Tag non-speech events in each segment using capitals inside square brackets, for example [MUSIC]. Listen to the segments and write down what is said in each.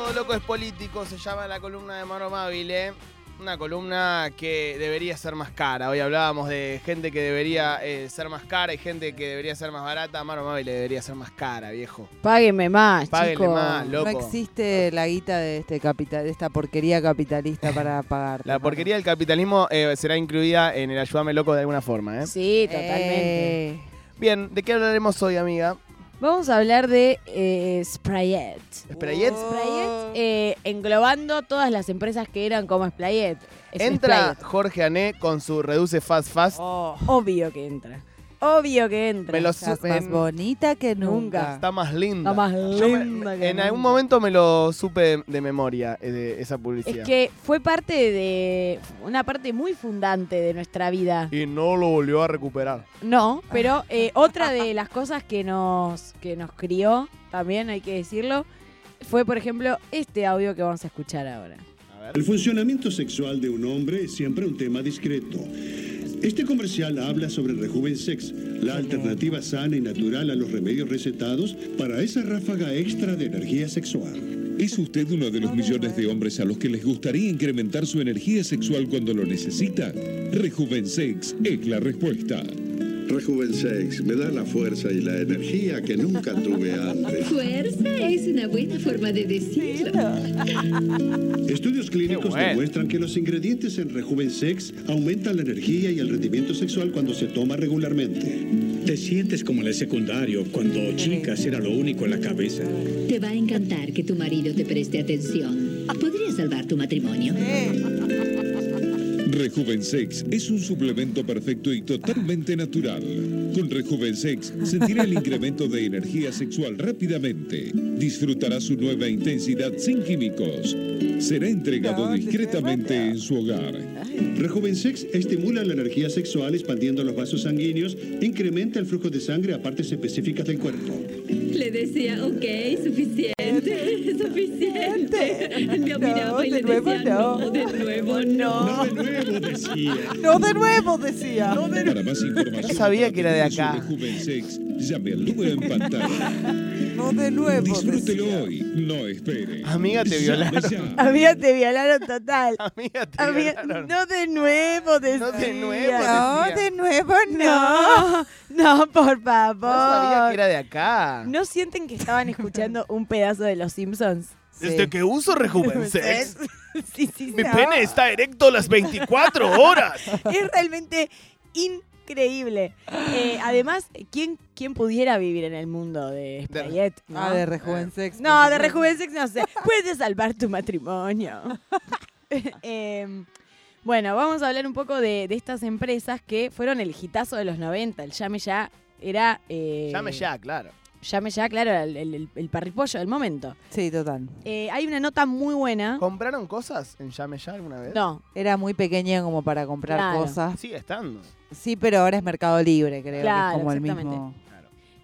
Todo loco es político, se llama la columna de Maro Mabile. Una columna que debería ser más cara. Hoy hablábamos de gente que debería eh, ser más cara y gente que debería ser más barata. Maro Mabile debería ser más cara, viejo. Páguenme más, Páguenle chicos. más, loco. No existe la guita de este capital, de esta porquería capitalista para [LAUGHS] pagar. La porquería del capitalismo eh, será incluida en el Ayúdame Loco de alguna forma, ¿eh? Sí, totalmente. Eh, Bien, ¿de qué hablaremos hoy, amiga? Vamos a hablar de eh, Sprayet. ¿Sprayet? Sprayet, eh, englobando todas las empresas que eran como Sprayet. Es Entra Sprayet. Jorge Ané con su Reduce Fast Fast. oh, Obvio que entra. Obvio que entra. Me lo estás más en- bonita que nunca. Está más linda. Está más Yo me- linda que en algún momento me lo supe de, de memoria, eh, de esa publicidad. Es que fue parte de. Una parte muy fundante de nuestra vida. Y no lo volvió a recuperar. No, pero eh, otra de las cosas que nos, que nos crió, también hay que decirlo, fue, por ejemplo, este audio que vamos a escuchar ahora. A ver. El funcionamiento sexual de un hombre es siempre un tema discreto. Este comercial habla sobre Rejuvensex, la alternativa sana y natural a los remedios recetados para esa ráfaga extra de energía sexual. ¿Es usted uno de los millones de hombres a los que les gustaría incrementar su energía sexual cuando lo necesita? Rejuvensex es la respuesta. Rejuvensex me da la fuerza y la energía que nunca tuve antes. Fuerza es una buena forma de decirlo. [LAUGHS] Estudios clínicos bueno. demuestran que los ingredientes en Rejuvensex aumentan la energía y el rendimiento sexual cuando se toma regularmente. Te sientes como en el secundario, cuando chicas era lo único en la cabeza. Te va a encantar que tu marido te preste atención. Podría salvar tu matrimonio. Rejuvensex es un suplemento perfecto y totalmente natural. Con Rejuvensex sentirá el incremento de energía sexual rápidamente. Disfrutará su nueva intensidad sin químicos. Será entregado discretamente en su hogar. Rejuvensex estimula la energía sexual expandiendo los vasos sanguíneos incrementa el flujo de sangre a partes específicas del cuerpo. Le decía, ok, suficiente, suficiente. Lo miraba y de le nuevo decía, no. no, de nuevo no. De nuevo decía. No de nuevo, decía. Para más información, No sabía que era de acá. Rejuvensex, llame al número en pantalla. No de nuevo, Disfrútelo decía. hoy, no espere. Amiga, te violaron. ya. Amiga, te violaron total. [LAUGHS] Amiga, te Amiga, violaron. no de nuevo, decía. No de nuevo, No, decía. de nuevo no. No, [LAUGHS] no, por No sabía que favor. era de acá. ¿No sienten que estaban escuchando un pedazo de Los Simpsons? Desde que uso Rejuvensex, [LAUGHS] Sí, sí, sí. mi pene está erecto las 24 horas. Es realmente increíble. Eh, además, ¿quién, ¿quién pudiera vivir en el mundo de Sprayet? ¿no? Ah, de Rejuvensex. No, de Rejuvensex no sé. Puedes salvar tu matrimonio. [LAUGHS] Em, bueno, vamos a hablar un poco de, de estas empresas que fueron el hitazo de los 90. El Llame Ya era... eh, Llame ya, claro. Llame Ya, claro, el, el, el parripollo del momento. Sí, total. Eh, hay una nota muy buena. ¿Compraron cosas en Llame ya alguna vez? No, Era muy pequeña como para comprar Claro. cosas. Sigue estando. Sí, pero ahora es Mercado Libre, creo. que Claro, es como el mismo.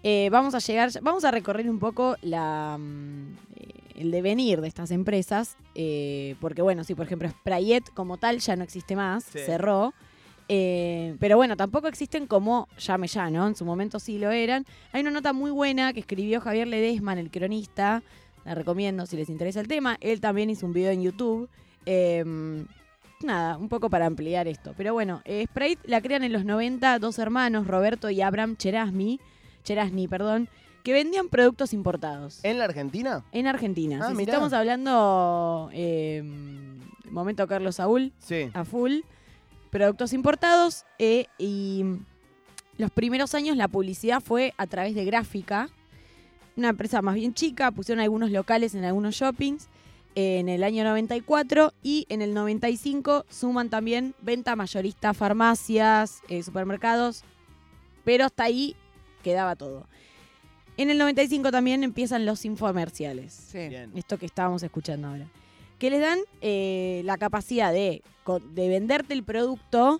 Eh, vamos a llegar, vamos a recorrer un poco la, mm, eh, el devenir de estas empresas, eh, porque bueno, sí, por ejemplo, Sprayet como tal ya no existe más, Sí. cerró, eh, pero bueno, tampoco existen como Llame Ya, ¿no? En su momento sí lo eran. Hay una nota muy buena que escribió Javier Ledesman, el cronista, la recomiendo si les interesa el tema, él también hizo un video en YouTube. eh, Nada, un poco para ampliar esto. Pero bueno, eh, Sprite la crean en los 90 dos hermanos, Roberto y Abraham Cherasmi, Cherasni, perdón, que vendían productos importados ¿En la Argentina? en Argentina. Ah, Sí, mirá. estamos hablando, eh, momento Carlos Saúl, Sí. a full, productos importados eh, y los primeros años la publicidad fue a través de gráfica, una empresa más bien chica, pusieron algunos locales en algunos shoppings eh, en el año 94 y en el 95 suman también venta mayorista, farmacias, eh, supermercados, pero hasta ahí quedaba todo. En el 95 también empiezan los infomerciales Sí. Esto que estábamos escuchando ahora, que les dan eh, la capacidad de, de venderte el producto,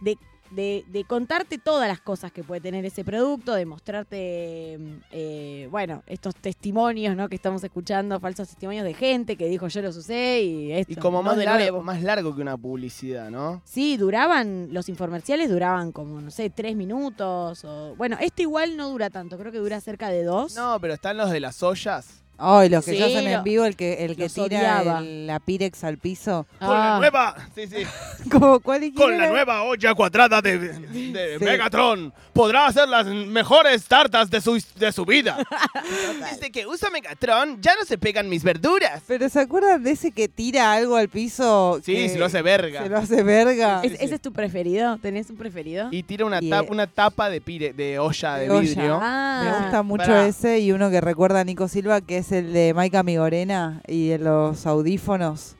de, de- de contarte todas las cosas que puede tener ese producto, de mostrarte, mm, eh, bueno, estos testimonios ¿no? que estamos escuchando, falsos testimonios de gente que dijo yo los usé y esto. Y como no más, de largo, más largo que una publicidad, ¿no? Sí, duraban, los infomerciales duraban como, no sé, tres minutos. O, bueno, este igual no dura tanto, creo que dura cerca de dos. No, pero están los de las ollas. Ay, los que Sí, se hacen en lo- vivo, el que, el que los tira odiaba. el- la Pirex al piso. Con la Ah. nueva. Sí, sí. [LAUGHS] Como, ¿cuál Con la nueva olla cuadrada de, de Sí. Megatron podrá hacer las mejores tartas de su, de su vida. [LAUGHS] Desde que usa Megatron ya no se pegan mis verduras. Pero ¿se acuerdan de ese que tira algo al piso? Sí, que se lo hace verga. Se lo hace verga. ¿Es- ¿Ese es tu preferido? ¿Tenés un preferido? Y tira una, Y, tap- eh, una tapa de, pire- de olla de, de olla. vidrio. Ah, Me gusta mucho pará. ese y uno que recuerda a Nico Silva, que es el de Maika Migorena y de los audífonos.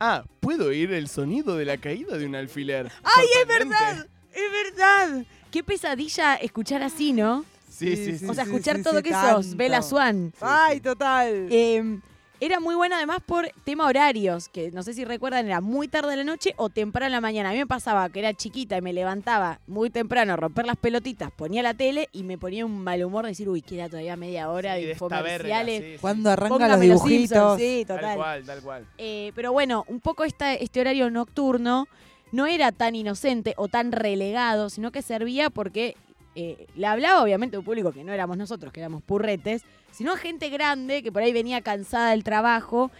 Ah, puedo oír el sonido de la caída de un alfiler. ¡Ay, es verdad! ¡Es verdad! Qué pesadilla escuchar así, ¿no? Sí, sí, sí. O sea, escuchar sí, todo sí, que sos. Bella Swan. ¡Ay, total! Eh, era muy buena además por tema horarios, que no sé si recuerdan, era muy tarde de la noche o temprano en la mañana. A mí me pasaba que era chiquita y me levantaba muy temprano a romper las pelotitas, ponía la tele y me ponía un mal humor de decir, uy, queda todavía media hora Sí, de infomerciales. sí, sí. Cuando arrancan los dibujitos. Simpsons, sí, Tal total. cual, tal cual. Eh, pero bueno, un poco esta, este horario nocturno no era tan inocente o tan relegado, sino que servía porque eh, le hablaba obviamente a un público que no éramos nosotros, que éramos purretes, sino a gente grande que por ahí venía cansada del trabajo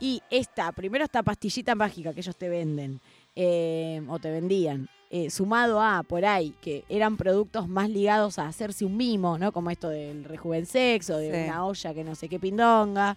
y esta, primero esta pastillita mágica que ellos te venden eh, o te vendían. eh, sumado a por ahí que eran productos más ligados a hacerse un mimo, ¿no? Como esto del rejuvensex o de Sí. una olla que no sé qué pindonga.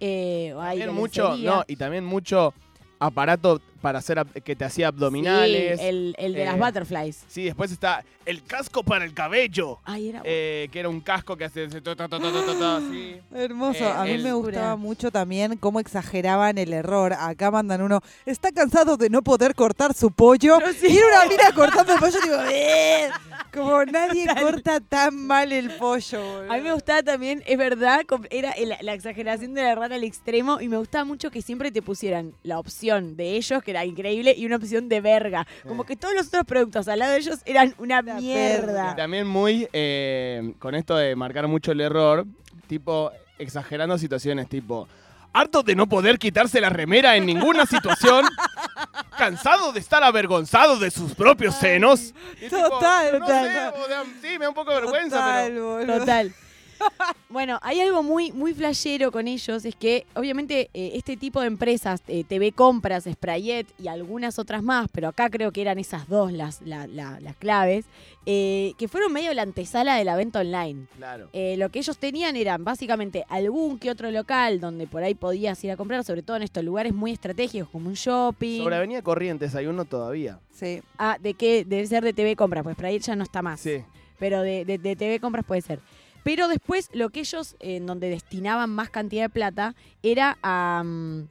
Eh, o de mucho, no, y también mucho aparato para hacer que te hacía abdominales. Sí, el, el de las eh, butterflies. Sí, después está el casco para el cabello. Ay, era eh, que era un casco que hace ese to, to, to, to, to, to, to, así. Hermoso. Eh, a mí el- me gustaba mucho también cómo exageraban el error. Acá mandan uno, está cansado de no poder cortar su pollo. Y era una mina cortando el pollo y digo, "Eh". [LAUGHS] Como nadie corta tan mal el pollo. boludo. A mí me gustaba también, es verdad, era la exageración de la rata al extremo y me gustaba mucho que siempre te pusieran la opción de ellos, que era increíble, y una opción de verga. Como que todos los otros productos al lado de ellos eran una Una mierda. Y también muy, eh, con esto de marcar mucho el error, tipo, exagerando situaciones, tipo, harto de no poder quitarse la remera en ninguna situación, cansado de estar avergonzado de sus propios senos. Y tipo, Total, no total. sé, o sea, sí, me da un poco de vergüenza, Total, pero... boludo. Total. Bueno, hay algo muy, muy flashero con ellos, es que obviamente eh, este tipo de empresas, eh, TV Compras, Sprayet y algunas otras más, pero acá creo que eran esas dos las, la- la- las claves, eh, que fueron medio la antesala de la venta online. Claro. Eh, lo que ellos tenían eran básicamente algún que otro local donde por ahí podías ir a comprar, sobre todo en estos lugares muy estratégicos como un shopping. Sobre Avenida Corrientes hay uno todavía. Sí. Ah, ¿de qué? Debe ser de TV Compras, pues Sprayet ya no está más Sí. pero de, de- de TV compras puede ser. Pero después lo que ellos, eh, en donde destinaban más cantidad de plata, era a... mm,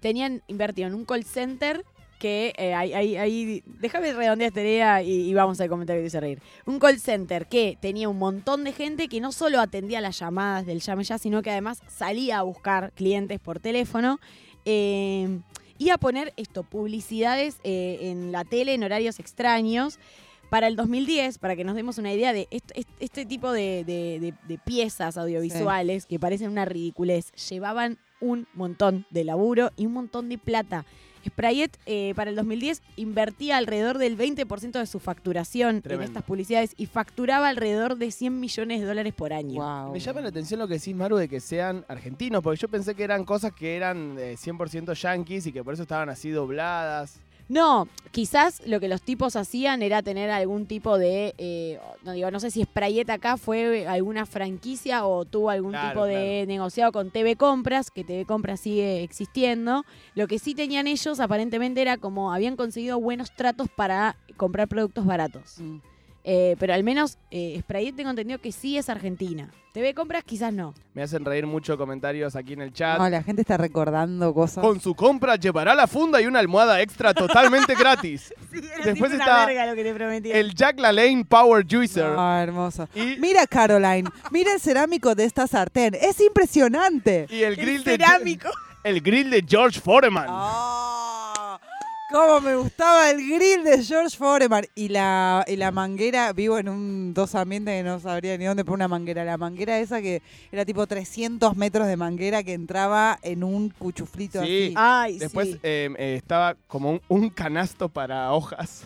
tenían invertido en un call center que eh, ahí, déjame redondear esta idea y, y vamos al comentario que dice reír. Un call center que tenía un montón de gente que no solo atendía las llamadas del llame ya, sino que además salía a buscar clientes por teléfono. eh, y a poner esto, publicidades eh, en la tele en horarios extraños. Para el 2010, para que nos demos una idea de est- est- este, tipo de, de- de- de piezas audiovisuales que parecen una ridiculez, llevaban un montón de laburo y un montón de plata. Sprayet eh, para el 2010 invertía alrededor del 20% de su facturación Tremendo. en estas publicidades y facturaba alrededor de 100 millones de dólares por año. Wow. Me llama la atención lo que decís, Maru, de que sean argentinos, porque yo pensé que eran cosas que eran eh, 100% yanquis y que por eso estaban así dobladas. No, quizás lo que los tipos hacían era tener algún tipo de, eh, no digo, no sé si Sprayet acá fue alguna franquicia o tuvo algún Claro, tipo de negociado con TV Compras, que TV Compras sigue existiendo. Lo que sí tenían ellos aparentemente era como habían conseguido buenos tratos para comprar productos baratos. Mm. Eh, pero al menos eh, Sprayet tengo entendido que sí es Argentina. TV Compras quizás no. Me hacen reír mucho comentarios aquí en el chat. No, la gente está recordando cosas. Con su compra llevará la funda y una almohada extra totalmente [LAUGHS] gratis. Después está lo que te prometí. el Jack LaLanne Power Juicer. Ah, hermoso. Y, Mira, Caroline, mira el cerámico de esta sartén. Es impresionante. y el grill de cerámico. el grill de George Foreman. ¡Ah! Cómo me gustaba el grill de George Foreman. Y la, y la manguera, vivo en un dos ambientes que no sabría ni dónde poner una manguera. La manguera esa que era tipo 300 metros de manguera que entraba en un cuchuflito Sí. así. Ay, Después sí. eh, eh, estaba como un, un canasto para hojas.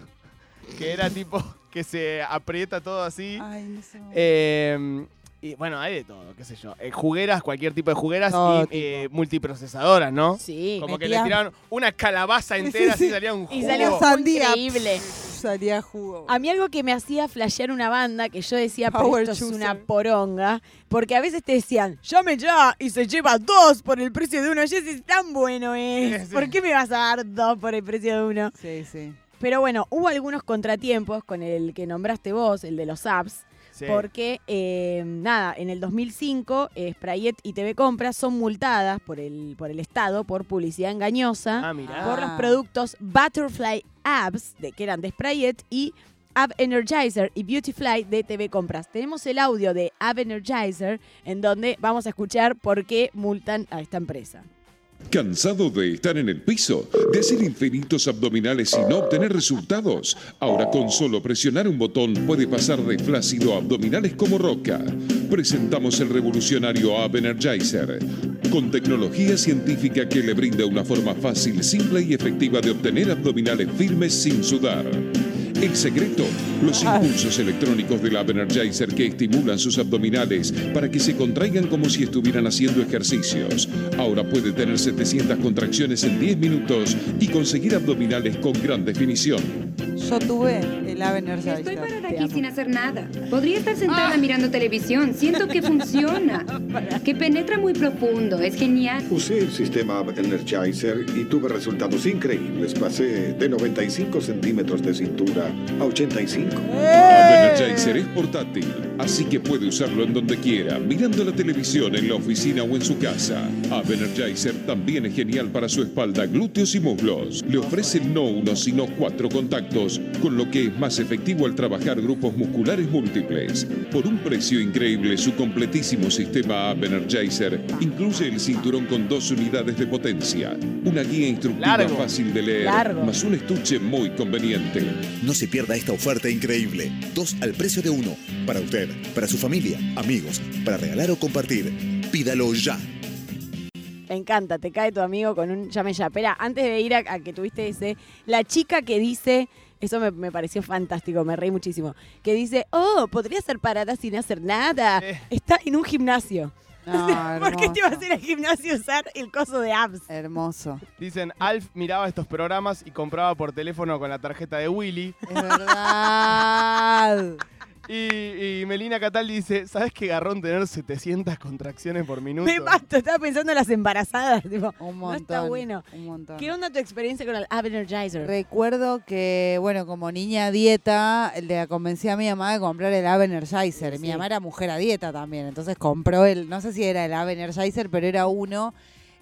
Que era tipo que se aprieta todo así. Ay, no sé. Eh, Y bueno, hay de todo, qué sé yo. Eh, jugueras, cualquier tipo de jugueras Todo y eh, multiprocesadoras, ¿no? Sí. Como que le tiraron una calabaza entera Sí, así sí. salía un Y jugo. salió Sandía. increíble. Salía jugo. A mí algo que me hacía flashear una banda, que yo decía, pero Power esto es chooser. una poronga, porque a veces te decían, llame ya, y se lleva dos por el precio de uno. Yo decía, tan bueno [LAUGHS] es. Sí, sí. ¿Por qué me vas a dar dos por el precio de uno? Sí, sí. Pero bueno, hubo algunos contratiempos con el que nombraste vos, el de los apps, Sí. porque, eh, nada, en el 2005, eh, Sprayet y TV Compras son multadas por el, por el Estado por publicidad engañosa Ah, mirá. por los productos Butterfly Apps, de, que eran de Sprayet, y App Energizer y Beautyfly de TV Compras. Tenemos el audio de App Energizer en donde vamos a escuchar por qué multan a esta empresa. ¿Cansado de estar en el piso? ¿De hacer infinitos abdominales y no obtener resultados? Ahora con solo presionar un botón puede pasar de flácido a abdominales como roca. Presentamos el revolucionario Ab Energizer, con tecnología científica que le brinda una forma fácil, simple y efectiva de obtener abdominales firmes sin sudar. El secreto, los impulsos electrónicos del Ab Energizer que estimulan sus abdominales para que se contraigan como si estuvieran haciendo ejercicios. Ahora puede tener 700 contracciones en 10 minutos y conseguir abdominales con gran definición. Yo tuve Estoy parada aquí amo. sin hacer nada. Podría estar sentada mirando televisión. Siento que [LAUGHS] funciona. Que penetra muy profundo. Es genial. Usé el sistema Energizer y tuve resultados increíbles. Pasé de 95 centímetros de cintura a 85. Ab Energizer es portátil, así que puede usarlo en donde quiera, mirando la televisión, en la oficina o en su casa. Ab Energizer también es genial para su espalda, glúteos y muslos. Le ofrece no uno, sino cuatro contactos, con lo que es más efectivo al trabajar grupos musculares múltiples. Por un precio increíble, su completísimo sistema Ab Energizer incluye el cinturón con dos unidades de potencia, una guía instructiva Largo. fácil de leer, Largo. más un estuche muy conveniente. No se pierda esta oferta increíble. Dos al precio de uno. Para usted, para su familia, amigos, para regalar o compartir. Pídalo ya. Me encanta, te cae tu amigo con un llame ya. Espera, antes de ir a, a que tuviste ese, la chica que dice, eso me, me pareció fantástico, me reí muchísimo, que dice, oh, podría ser parada sin hacer nada. Eh. Está en un gimnasio. No, [LAUGHS] ¿Por qué te vas a ir al gimnasio a usar el coso de apps? Hermoso. Dicen, Alf miraba estos programas y compraba por teléfono con la tarjeta de Willy. Es verdad. [LAUGHS] Y, y Melina Catal dice, ¿sabes qué garrón tener 700 contracciones por minuto? Me mato, estaba pensando en las embarazadas. Tipo, Un no montón. está bueno. Un montón. ¿Qué onda tu experiencia con el Energizer? Recuerdo que, bueno, como niña a dieta, le convencí a mi mamá de comprar el Energizer. Mi mamá era mujer a dieta también, entonces compró el, no sé si era el Energizer, pero era uno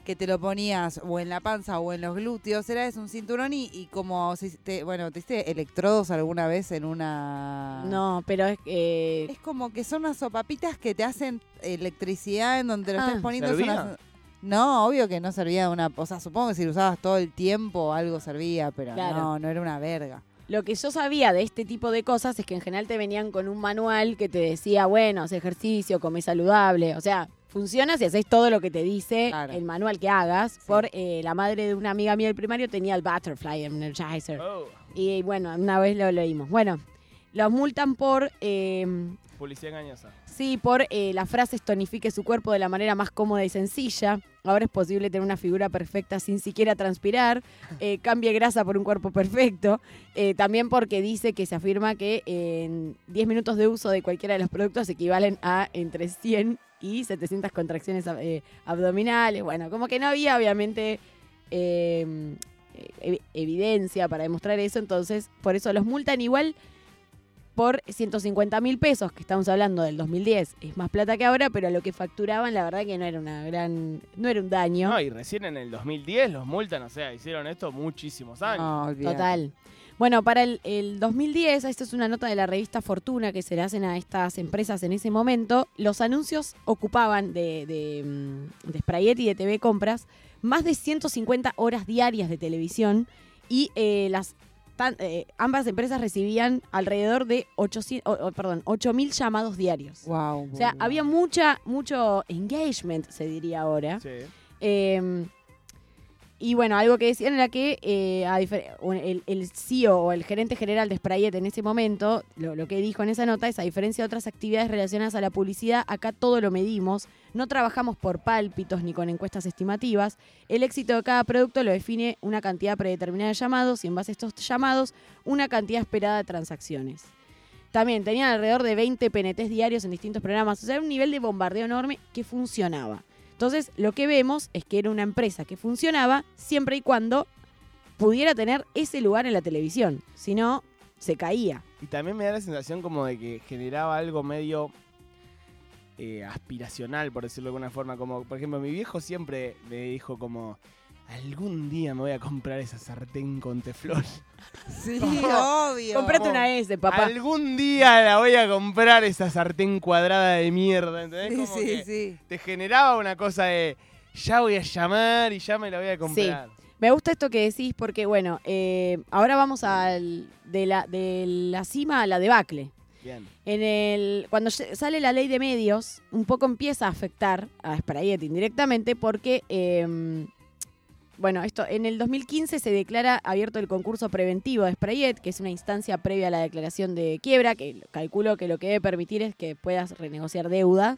que te lo ponías o en la panza o en los glúteos. Era es un cinturón y, y como, si te, bueno, ¿te hiciste electrodos alguna vez en una...? No, pero es que... Es como que son unas sopapitas que te hacen electricidad en donde te lo Ah. estés poniendo. unas- No, obvio que no servía de una... O sea, supongo que si lo usabas todo el tiempo algo servía, pero Claro. no, no era una verga. Lo que yo sabía de este tipo de cosas es que en general te venían con un manual que te decía, bueno, haz ejercicio, come saludable. O sea, funciona si haces todo lo que te dice Claro. el manual que hagas. Por eh, la madre de una amiga mía del primario tenía el Butterfly Energizer. Oh, Y bueno, una vez lo leímos. Bueno, los multan por... eh, publicidad engañosa. Sí, por eh, la frase tonifique su cuerpo de la manera más cómoda y sencilla. Ahora es posible tener una figura perfecta sin siquiera transpirar. [LAUGHS] Eh, cambie grasa por un cuerpo perfecto. Eh, también porque dice que se afirma que en 10 minutos de uso de cualquiera de los productos equivalen a entre 100 y 700 contracciones eh, abdominales. Bueno, como que no había obviamente eh, ev- evidencia para demostrar eso. Entonces, por eso los multan igual por 150 mil pesos, que estamos hablando del 2010, es más plata que ahora, pero lo que facturaban, la verdad que no era una gran, no era un daño. No, y recién en el 2010 los multan, o sea, hicieron esto muchísimos años. No, olvidate. Total. Bueno, para el, el 2010, esto es una nota de la revista Fortuna que se le hacen a estas empresas en ese momento, los anuncios ocupaban de, de, mm, de Sprayet y de TV Compras más de 150 horas diarias de televisión y eh, las tan- eh, ambas empresas recibían alrededor de 800, o- o, perdón, 8.000 llamados diarios. Wow. O sea, había mucha, mucho engagement, se diría ahora. Sí. Eh, y bueno, algo que decían era que eh, a el, el CEO o el gerente general de Sprayet en ese momento, lo, lo que dijo en esa nota es, a diferencia de otras actividades relacionadas a la publicidad, acá todo lo medimos, no trabajamos por pálpitos ni con encuestas estimativas, el éxito de cada producto lo define una cantidad predeterminada de llamados y en base a estos llamados, una cantidad esperada de transacciones. También tenían alrededor de 20 PNTs diarios en distintos programas, o sea, un nivel de bombardeo enorme que funcionaba. Entonces, lo que vemos es que era una empresa que funcionaba siempre y cuando pudiera tener ese lugar en la televisión. Si no, se caía. Y también me da la sensación como de que generaba algo medio eh, aspiracional, por decirlo de alguna forma. Como, por ejemplo, mi viejo siempre me dijo como, algún día me voy a comprar esa sartén con teflón. [LAUGHS] Sí, obvio. Comprate una S, papá. Algún día la voy a comprar esa sartén cuadrada de mierda, ¿entendés? Sí, Como sí, que sí. te generaba una cosa de, ya voy a llamar y ya me la voy a comprar. Me gusta esto que decís porque, bueno, eh, ahora vamos al, de, la, de la cima a la debacle. Bien. En el, cuando sale la ley de medios, un poco empieza a afectar a Sprayet indirectamente porque, eh, bueno, esto en el 2015 se declara abierto el concurso preventivo de Sprayet, que es una instancia previa a la declaración de quiebra, que calculo que lo que debe permitir es que puedas renegociar deuda.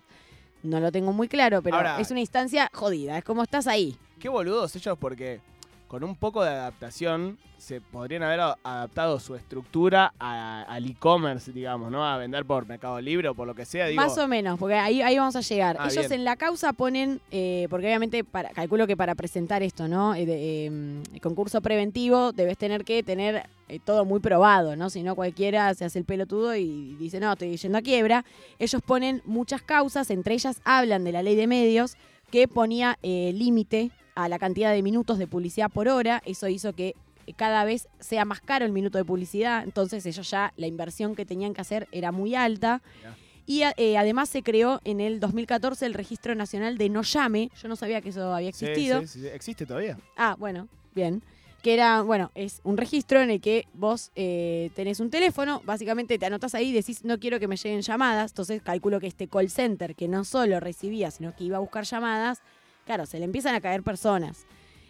No lo tengo muy claro, pero Ahora- es una instancia jodida, es como estás ahí. Qué boludos ellos porque con un poco de adaptación se podrían haber adaptado su estructura a- al e-commerce, digamos, ¿no? A vender por Mercado Libre o por lo que sea. Digo, Más o menos, porque ahí, ahí vamos a llegar. Ah, Ellos bien. en la causa ponen, eh, porque obviamente para, calculo que para presentar esto, ¿no? Eh, de, eh, el concurso preventivo debes tener que tener eh, todo muy probado, ¿no? Si no cualquiera se hace el pelotudo y dice, no, estoy yendo a quiebra. Ellos ponen muchas causas, entre ellas hablan de la ley de medios que ponía eh, límite a la cantidad de minutos de publicidad por hora. Eso hizo que cada vez sea más caro el minuto de publicidad. Entonces ellos ya la inversión que tenían que hacer era muy alta. Y eh, además se creó en el 2014 el Registro Nacional de No Llame. Yo no sabía que eso había sí, existido. sí, sí, ¿Existe todavía? Ah, bueno, bien. Que era, bueno, es un registro en el que vos eh, tenés un teléfono, básicamente te anotás ahí y decís, no quiero que me lleguen llamadas. Entonces calculo que este call center, que no solo recibía, sino que iba a buscar llamadas, claro, se le empiezan a caer personas.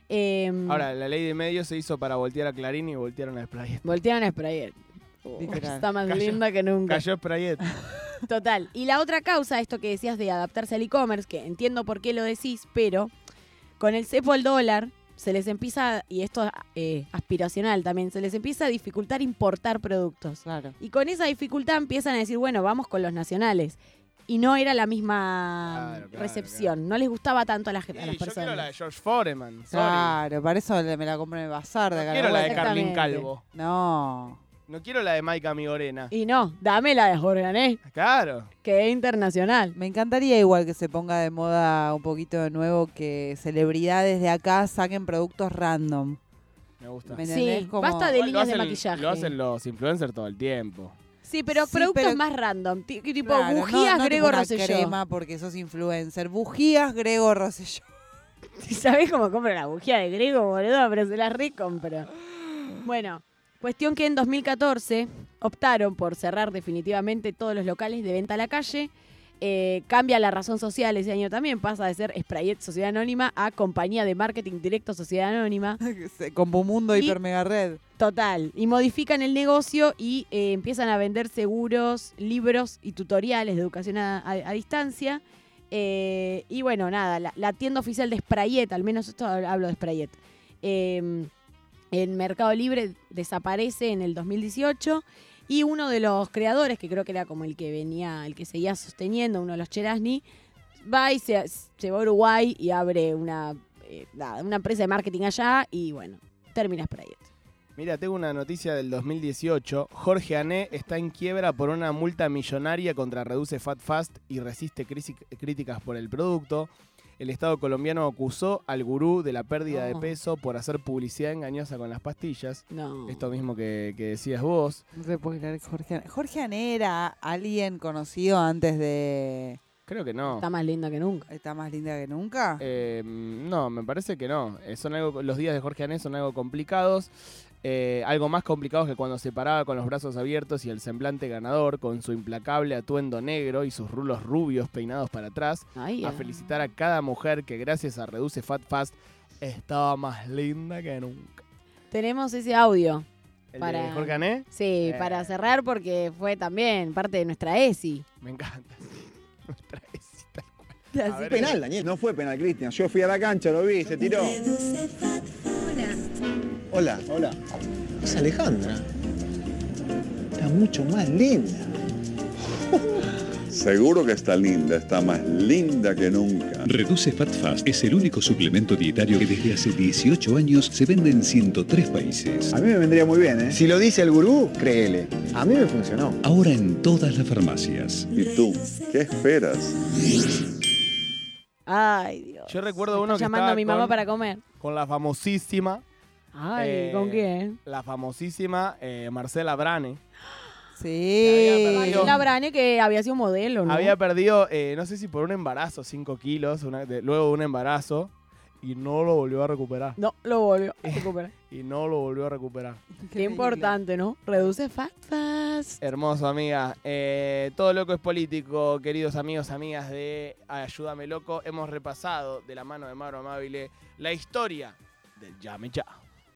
Em, Ahora, la ley de medios se hizo para voltear a Clarín y voltearon a Sprayet. Voltearon a Sprayet. Oh, está más Cayó- linda que nunca. Cayó Sprayet. [LAUGHS] Total. Y la otra causa, esto que decías de adaptarse al e-commerce, que entiendo por qué lo decís, pero con el cepo al dólar se les empieza, y esto es aspiracional también, se les empieza a dificultar importar productos. Claro. Y con esa dificultad empiezan a decir, bueno, vamos con los nacionales. Y no era la misma Claro, claro, recepción. No les gustaba tanto a, la, a las yo quiero personas. la de George Foreman. Sorry. Claro, para eso me la compré en el bazar de No acá quiero la de. Carlín. Calvo. No. No quiero la de Maika Migorena. Y no, dame la de Jorgané, Claro. que es internacional. Me encantaría igual que se ponga de moda un poquito de nuevo que celebridades de acá saquen productos random. Me gusta. ¿Me Sí? Como- basta de líneas de maquillaje. Lo hacen los influencers todo el tiempo. Sí, pero Sí, productos pero- más random. ti- Tipo Claro, no- bujías no tipo Grego Rosselló. crema porque sos influencer. Bujías Grego Rosselló. [LAUGHS] ¿Sabés cómo compro la bujía de Grego, boludo? Pero se la recompro. Bueno, cuestión que en 2014 optaron por cerrar definitivamente todos los locales de venta a la calle. Eh, cambia la razón social ese año también, pasa de ser Sprayet Sociedad Anónima a Compañía de Marketing Directo Sociedad Anónima. [LAUGHS] Con Bumundo Y- Hiper Mega Red. Total. Y modifican el negocio y eh, empiezan a vender seguros, libros y tutoriales de educación a, a- a distancia. Eh, y bueno, nada, la, la tienda oficial de Sprayet, al menos esto hab- hablo de Sprayet, eh, en Mercado Libre desaparece en el 2018. Y uno de los creadores, que creo que era como el que venía, el que seguía sosteniendo, uno de los Cherasni, va y se, se va a Uruguay y abre una, eh, una empresa de marketing allá y bueno, termina Sprayet. Mira, tengo una noticia del 2018. Jorge Ané está en quiebra por una multa millonaria contra Reduce Fat Fast y resiste críticas por el producto. El Estado colombiano acusó al gurú de la pérdida de No. peso por hacer publicidad engañosa con las pastillas. No. Esto mismo que, que decías vos. No se puede creer que Jorge Ané. Jorge Ané era alguien conocido antes de. Creo que no. Está más linda que nunca. ¿Está más linda que nunca? Eh, no, me parece que no. Eh, son algo, los días de Jorge Ané son algo complicados. Eh, algo más complicado que cuando se paraba con los brazos abiertos y el semblante ganador, con su implacable atuendo negro y sus rulos rubios peinados para atrás, Ay, a felicitar a cada mujer que gracias a Reduce Fat Fast estaba más linda que nunca. Tenemos ese audio. ¿El Para- de Jorge Ané? Sí, Eh. para cerrar porque fue también parte de nuestra ESI. Me encanta. [LAUGHS] Nuestra visita. Así [LAUGHS] A ver, Penal, Daniel. No fue penal, Cristian. Yo fui a la cancha, lo vi, se tiró. Hola. Hola. Es Alejandra. Está mucho más linda. Seguro que está linda, está más linda que nunca. Reduce Fat Fast es el único suplemento dietario que desde hace 18 años se vende en 103 países. A mí me vendría muy bien, ¿eh? Si lo dice el gurú, créele. A mí me funcionó. Ahora en todas las farmacias. ¿Y tú? ¿Qué esperas? Ay, Dios. Yo recuerdo uno Está que llamando estaba a mi mamá con- para comer. Con la famosísima. Ay, eh, ¿con quién? La famosísima eh, Marcela Brane. Sí. Marcela Brane que había sido modelo, ¿no? Había perdido, eh, no sé si por un embarazo, 5 kilos, una- de- luego de un embarazo, y no lo volvió a recuperar. No, lo volvió a [LAUGHS] recuperar. Y no lo volvió a recuperar. Qué importante, ¿no? Reduce fat fast. Hermoso, amiga. Eh, todo loco es político, queridos amigos, amigas de Ayúdame Loco. Hemos repasado de la mano de Mauro Amabile la historia del Llame Ya.